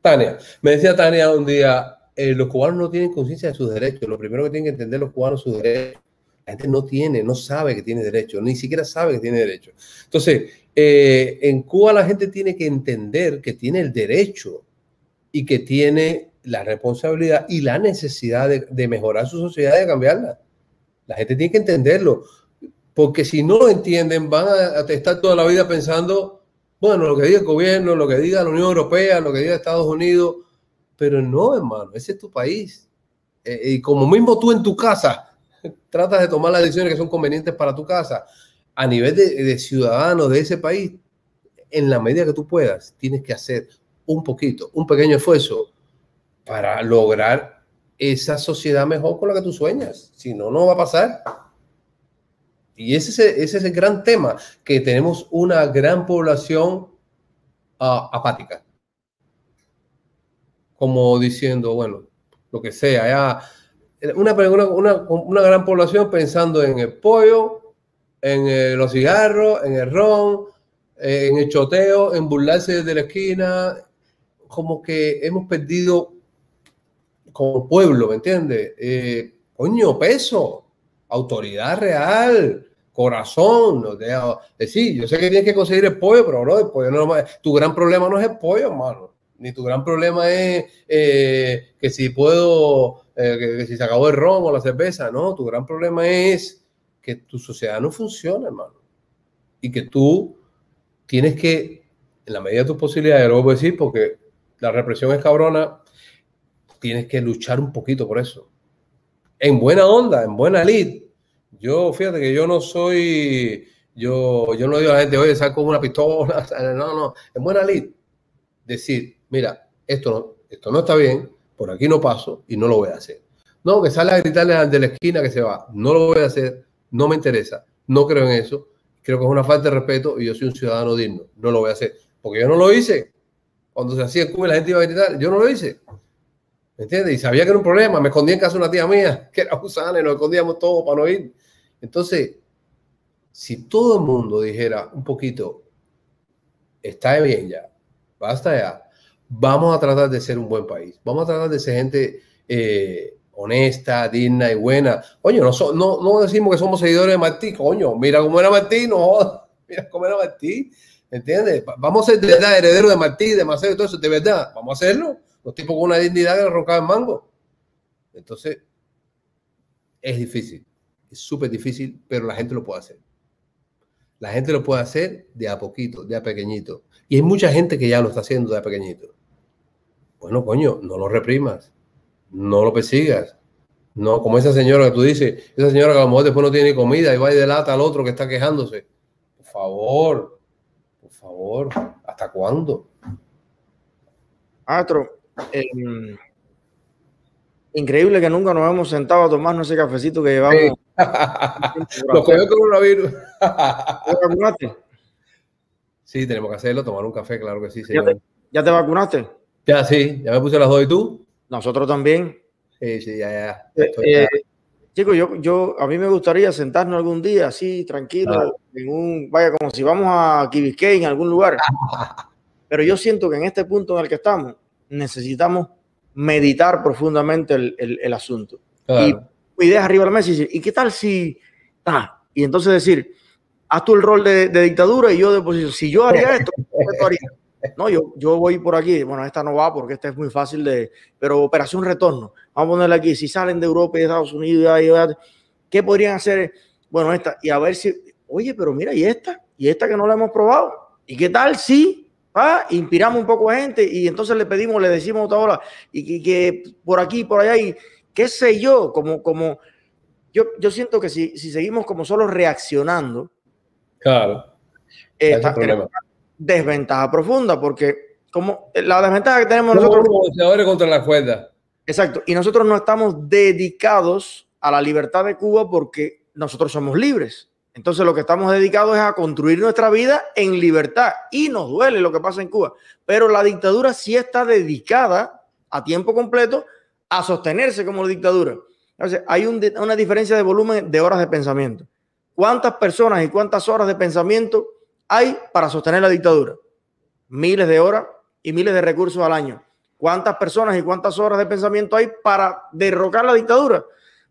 Tania. Me decía Tania un día, eh, los cubanos no tienen conciencia de sus derechos. Lo primero que tienen que entender los cubanos sus derechos. La gente no tiene, no sabe que tiene derechos, ni siquiera sabe que tiene derechos. Entonces, eh, en Cuba la gente tiene que entender que tiene el derecho y que tiene la responsabilidad y la necesidad de, mejorar su sociedad y de cambiarla. La gente tiene que entenderlo, porque si no lo entienden, van a, estar toda la vida pensando, bueno, lo que diga el gobierno, lo que diga la Unión Europea, lo que diga Estados Unidos, pero no, hermano, ese es tu país. Eh, y como mismo tú en tu casa tratas de tomar las decisiones que son convenientes para tu casa, a nivel de, de ciudadano de ese país, en la medida que tú puedas, tienes que hacer un poquito, un pequeño esfuerzo para lograr esa sociedad mejor con la que tú sueñas. Si no, no va a pasar. Y ese es, el, gran tema, que tenemos una gran población uh, apática. Como diciendo, bueno, lo que sea, ya una, una, una, gran población pensando en el pollo, en eh, los cigarros, en el ron, eh, en el choteo, en burlarse desde la esquina, como que hemos perdido como pueblo, ¿me entiendes? Eh, coño, peso, autoridad real, corazón. No te, decir, yo sé que tienes que conseguir el pollo, pero bro, el pollo no, tu gran problema no es el pollo, hermano. Ni tu gran problema es eh, que si puedo, eh, que, si se acabó el ron o la cerveza. No, tu gran problema es que tu sociedad no funciona, hermano. Y que tú tienes que, en la medida de tus posibilidades, lo voy a decir porque la represión es cabrona, tienes que luchar un poquito por eso. En buena onda, en buena lid. Yo, fíjate que yo no soy, yo, yo no digo a la gente, oye, saco una pistola, no, no, en buena lid. Decir, mira, esto no, esto no está bien, por aquí no paso y no lo voy a hacer. No, que sale a gritarle al de la esquina que se va, no lo voy a hacer, no me interesa, no creo en eso, creo que es una falta de respeto y yo soy un ciudadano digno, no lo voy a hacer porque yo no lo hice. Cuando se hacía el Cuba y la gente iba a gritar, yo no lo hice. ¿Me entiendes? Y sabía que era un problema. Me escondí en casa una tía mía, que era gusana, y nos escondíamos todos para no ir. Entonces, si todo el mundo dijera un poquito, está bien ya, basta ya, vamos a tratar de ser un buen país, vamos a tratar de ser gente eh, honesta, digna y buena. Coño, no, no, no, decimos que somos seguidores de Martí, coño, mira cómo era Martí, no, mira cómo era Martí, ¿entiendes? Vamos a ser de verdad herederos de Martí, de Marcelo todo eso, de verdad, vamos a hacerlo. Los tipos con una dignidad que le roncaba el mango. Entonces, es difícil, es súper difícil, pero la gente lo puede hacer. La gente lo puede hacer de a poquito, de a pequeñito. Y hay mucha gente que ya lo está haciendo de a pequeñito. Bueno, coño, no lo reprimas, no lo persigas. No, como esa señora que tú dices, esa señora que a lo mejor después no tiene comida y va y delata al otro que está quejándose. Por favor, por favor, ¿hasta cuándo? Maestro, eh, increíble que nunca nos hemos sentado a tomarnos ese cafecito que llevamos. Lo cogió coronavirus. Sí, tenemos que hacerlo, tomar un café, claro que sí. ¿Ya te, vacunaste? Ya, sí, ya me puse las dos y tú. Nosotros también. Sí, sí, ya, ya. Eh, eh, chicos, yo, yo, a mí me gustaría sentarnos algún día así, tranquilo, en un, vaya, como si vamos a Kibisque en algún lugar. Pero yo siento que en este punto en el que estamos, necesitamos meditar profundamente el, el, asunto. Y ideas arriba de la mesa y decir, ¿y qué tal si... Ah, y entonces decir, haz tú el rol de, dictadura y yo de oposición. Si yo haría esto, esto haría. No, yo, yo voy por aquí. Bueno, esta no va porque esta es muy fácil de. Pero operación retorno. Vamos a ponerla aquí. Si salen de Europa y de Estados Unidos, ¿qué podrían hacer? Bueno, esta. Y a ver si. Oye, pero mira, ¿y esta? ¿Y esta que no la hemos probado? ¿Y qué tal si ah, inspiramos un poco a gente y entonces le pedimos, le decimos otra hora y que, por aquí, por allá y qué sé yo, como, como yo, yo siento que si, si seguimos como solo reaccionando, Claro. Eh, desventaja profunda, porque como la desventaja que tenemos nosotros. contra la cuerda. Exacto. Y nosotros no estamos dedicados a la libertad de Cuba porque nosotros somos libres. Entonces lo que estamos dedicados es a construir nuestra vida en libertad y nos duele lo que pasa en Cuba. Pero la dictadura sí está dedicada a tiempo completo a sostenerse como dictadura. Entonces hay una diferencia de volumen de horas de pensamiento. ¿Cuántas personas y cuántas horas de pensamiento hay para sostener la dictadura? Miles de horas y miles de recursos al año. ¿Cuántas personas y cuántas horas de pensamiento hay para derrocar la dictadura?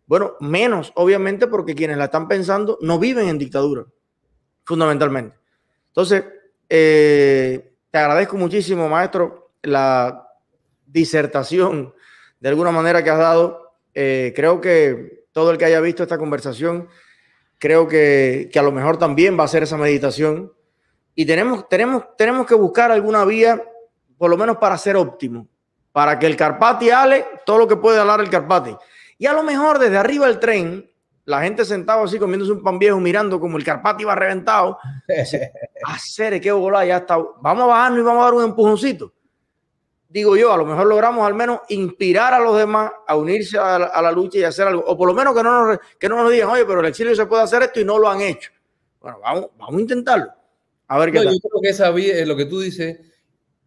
Bueno, menos, obviamente, porque quienes la están pensando no viven en dictadura, fundamentalmente. Entonces, eh, te agradezco muchísimo, maestro, la disertación de alguna manera que has dado. Eh, creo que todo el que haya visto esta conversación creo que, a lo mejor también va a ser esa meditación. Y tenemos, tenemos, tenemos que buscar alguna vía, por lo menos para ser óptimo, para que el Carpati ale todo lo que puede hablar el Carpati. Y a lo mejor desde arriba del tren, la gente sentado así comiéndose un pan viejo, mirando como el Carpati va reventado. Hacer qué bola, ya está. Vamos a bajarnos y vamos a dar un empujoncito digo yo, a lo mejor logramos al menos inspirar a los demás a unirse a la, lucha y hacer algo, o por lo menos que no, nos, que no nos digan, oye, pero el exilio se puede hacer esto y no lo han hecho. Bueno, vamos, vamos a intentarlo. A ver qué tal. Yo creo que esa es lo que tú dices,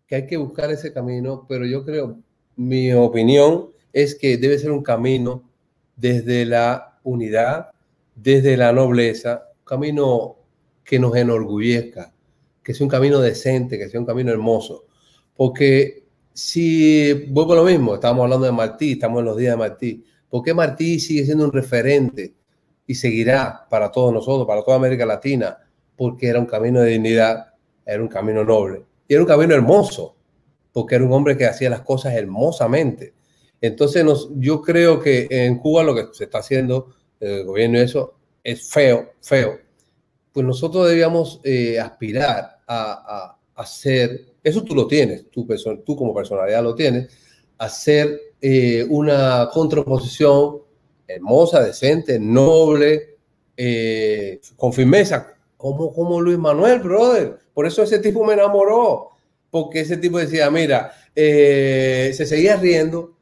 que hay que buscar ese camino, pero yo creo, mi opinión es que debe ser un camino desde la unidad, desde la nobleza, un camino que nos enorgullezca, que sea un camino decente, que sea un camino hermoso, porque si vuelvo a lo mismo, estábamos hablando de Martí, estamos en los días de Martí, ¿por qué Martí sigue siendo un referente y seguirá para todos nosotros, para toda América Latina? Porque era un camino de dignidad, era un camino noble y era un camino hermoso, porque era un hombre que hacía las cosas hermosamente. Entonces, nos, yo creo que en Cuba lo que se está haciendo, el gobierno y eso, es feo, feo. Pues nosotros debíamos eh, aspirar a, a, a ser eso tú lo tienes, tú, tú como personalidad lo tienes, hacer eh, una contraposición hermosa, decente, noble, eh, con firmeza, como, como Luis Manuel, brother. Por eso ese tipo me enamoró, porque ese tipo decía, mira, eh, se seguía riendo,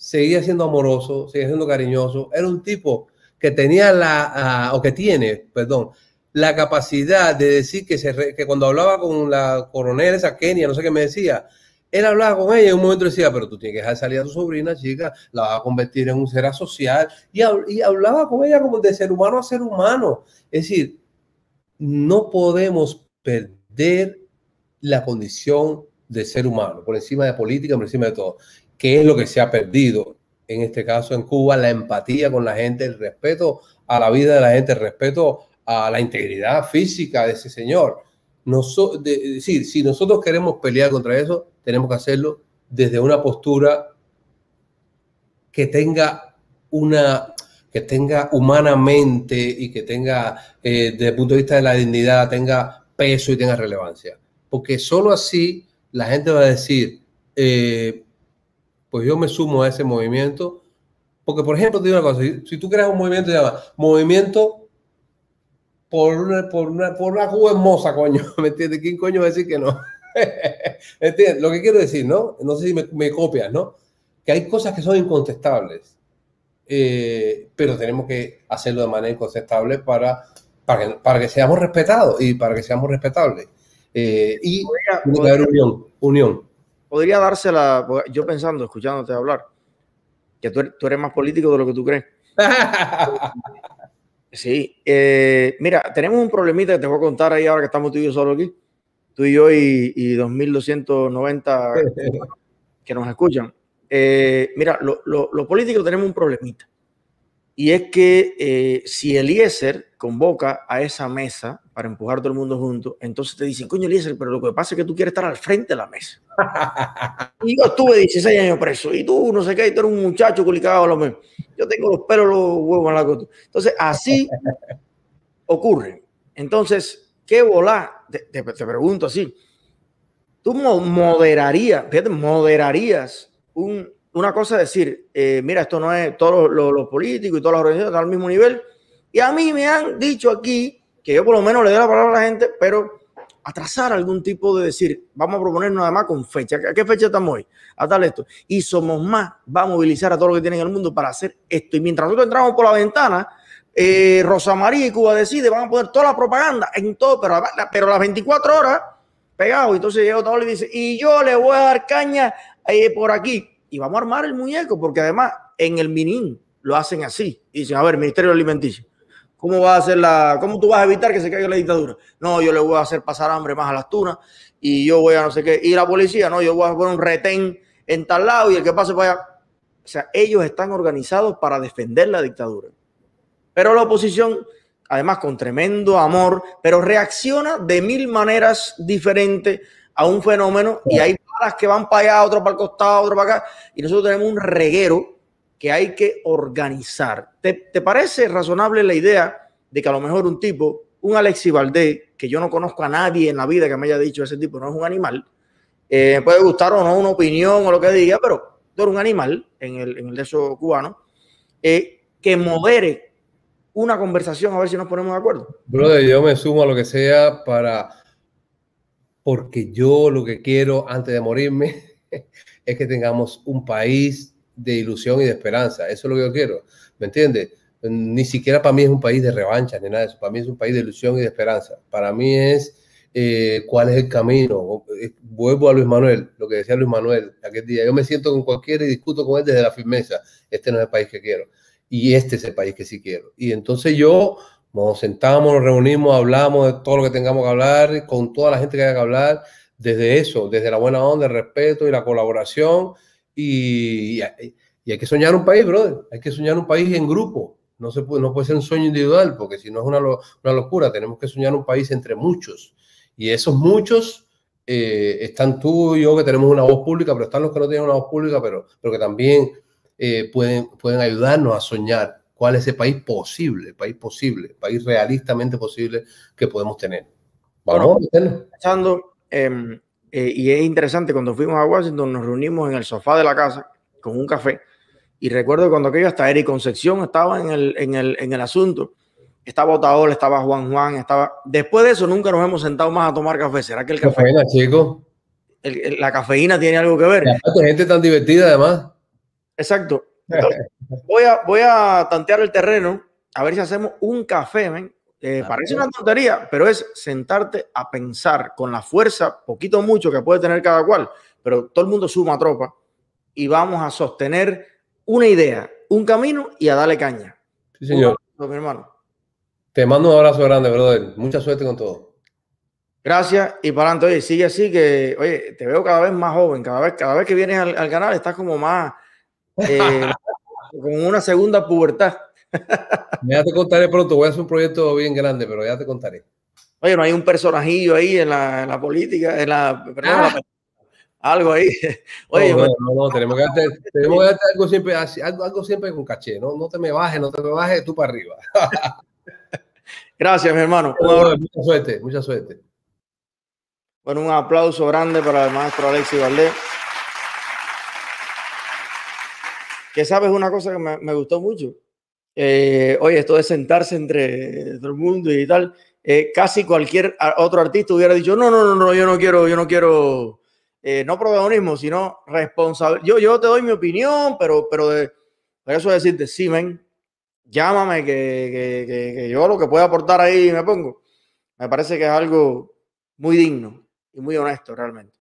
seguía siendo amoroso, seguía siendo cariñoso, era un tipo que tenía la, o que tiene, perdón, la capacidad de decir que, cuando hablaba con la coronel esa Kenia, no sé qué me decía, él hablaba con ella y en un momento decía, pero tú tienes que dejar salir a tu sobrina, chica, la vas a convertir en un ser asocial. Y, y hablaba con ella como de ser humano a ser humano. Es decir, no podemos perder la condición de ser humano por encima de política, por encima de todo, que es lo que se ha perdido en este caso en Cuba, la empatía con la gente, el respeto a la vida de la gente, el respeto a la integridad física de ese señor. es decir, si nosotros queremos pelear contra eso, tenemos que hacerlo desde una postura que tenga una que tenga humanamente y que tenga, eh, desde el punto de vista de la dignidad, tenga peso y tenga relevancia. Porque solo así la gente va a decir, eh, pues yo me sumo a ese movimiento. Porque, por ejemplo, te digo una cosa, si, tú creas un movimiento, se llama Movimiento por una, por una, por una Cuba hermosa, coño, ¿me entiendes? ¿Quién coño va a decir que no? ¿Entiendes? Lo que quiero decir, ¿no? No sé si me, me copias, ¿no? Que hay cosas que son incontestables, eh, pero tenemos que hacerlo de manera incontestable para, para, que, para que seamos respetados y para que seamos respetables. Eh, y tiene que haber unión, unión. Podría dársela, yo pensando, escuchándote hablar, que tú, tú eres más político de lo que tú crees. Sí, eh, mira, tenemos un problemita que te voy a contar ahí ahora que estamos tú y yo solo aquí. Tú y yo y, y 2290 que nos escuchan. Eh, mira, los políticos tenemos un problemita. Y es que eh, si Eliezer convoca a esa mesa para empujar todo el mundo junto, entonces te dicen, coño Eliezer, pero lo que pasa es que tú quieres estar al frente de la mesa. y yo estuve 16 años preso y tú no sé qué, tú eres un muchacho culicado a lo menos. Yo tengo los pelos, los huevos en la costa. Entonces, así ocurre. Entonces, ¿qué volá? Te, te, pregunto así. Tú moderarías, fíjate, moderarías un, una cosa es decir, eh, mira, esto no es todos los, políticos y todas las organizaciones están al mismo nivel. Y a mí me han dicho aquí que yo por lo menos le doy la palabra a la gente, pero atrasar algún tipo de decir, vamos a proponernos además con fecha. ¿A qué fecha estamos hoy? A tal esto. Y somos más, va a movilizar a todo lo que tienen en el mundo para hacer esto. Y mientras nosotros entramos por la ventana, eh, Rosa María y Cuba decide, van a poner toda la propaganda en todo, pero, las 24 horas pegado. Entonces llega otro y dice, y yo le voy a dar caña eh, por aquí y vamos a armar el muñeco, porque además en el Minin lo hacen así. Y dicen, a ver, Ministerio Alimenticio, ¿cómo va a hacer la, cómo tú vas a evitar que se caiga la dictadura? No, yo le voy a hacer pasar hambre más a las tunas y yo voy a no sé qué. Y la policía, no, yo voy a poner un retén en tal lado y el que pase para allá. O sea, ellos están organizados para defender la dictadura. Pero la oposición, además con tremendo amor, pero reacciona de mil maneras diferentes a un fenómeno y hay balas que van para allá, otro para el costado, otro para acá, y nosotros tenemos un reguero que hay que organizar. ¿Te, parece razonable la idea de que a lo mejor un tipo, un Alexi Valdés, que yo no conozco a nadie en la vida que me haya dicho ese tipo no es un animal, eh, puede gustar o no una opinión o lo que diga, pero tú eres un animal en el, en el de esos eh, que modere una conversación a ver si nos ponemos de acuerdo. Brother, yo me sumo a lo que sea para porque yo lo que quiero antes de morirme es que tengamos un país de ilusión y de esperanza. Eso es lo que yo quiero, ¿me entiendes? Ni siquiera para mí es un país de revancha ni nada de eso. Para mí es un país de ilusión y de esperanza. Para mí es eh, cuál es el camino. Eh, vuelvo a Luis Manuel, lo que decía Luis Manuel aquel día. Yo me siento con cualquiera y discuto con él desde la firmeza. Este no es el país que quiero. Y este es el país que sí quiero. Y entonces yo nos sentamos, nos reunimos, hablamos de todo lo que tengamos que hablar, con toda la gente que haya que hablar, desde eso, desde la buena onda, el respeto y la colaboración. Y, hay que soñar un país, brother. Hay que soñar un país en grupo. No, se puede, no puede ser un sueño individual, porque si no es una, una locura. Tenemos que soñar un país entre muchos. Y esos muchos eh, están tú y yo, que tenemos una voz pública, pero están los que no tienen una voz pública, pero, pero que también eh, pueden, pueden ayudarnos a soñar cuál es el país posible, el país posible, el país realistamente posible que podemos tener. Vamos bueno, em, eh, y es interesante, cuando fuimos a Washington nos reunimos en el sofá de la casa con un café y recuerdo cuando aquello hasta Eric Concepción estaba en el, en el, en el asunto, estaba Otaola, estaba Juan Juan, estaba... Después de eso nunca nos hemos sentado más a tomar café. ¿Será que el café... Cafeína, chico. la cafeína tiene algo que ver. gente tan divertida además. Exacto voy, a, voy a tantear el terreno, a ver si hacemos un café, Eh, parece una tontería, pero es sentarte a pensar con la fuerza, poquito o mucho que puede tener cada cual, pero todo el mundo suma tropa y vamos a sostener una idea, un camino y a darle caña. Sí, señor. mi hermano. Te mando un abrazo grande, brother. Mucha suerte con todo. Gracias y para adelante. Oye, sigue así que, oye, te veo cada vez más joven. Cada vez, cada vez que vienes al, canal estás como más, eh, con una segunda pubertad. ya te contaré pronto. Voy a hacer un proyecto bien grande, pero ya te contaré. Oye, no hay un personajillo ahí en la, en la política, en la, perdón, la ah algo ahí. Oye, no, no, no, tenemos que hacer, tenemos que hacer algo siempre, algo, algo siempre con caché, ¿no? No te me bajes, no te me bajes tú para arriba. Gracias, mi hermano. mucha suerte, mucha suerte. Bueno, un aplauso grande para el maestro Alexis Valdés. Que sabes una cosa que me, gustó mucho. Eh, oye, esto de sentarse entre todo el mundo y tal. Eh, casi cualquier otro artista hubiera dicho, no, no, no, no, yo no quiero, yo no quiero eh, no protagonismo, sino responsable. Yo, yo te doy mi opinión, pero, pero de, eso es decirte, sí, ven, llámame que, que, que, yo lo que pueda aportar ahí me pongo. Me parece que es algo muy digno y muy honesto realmente.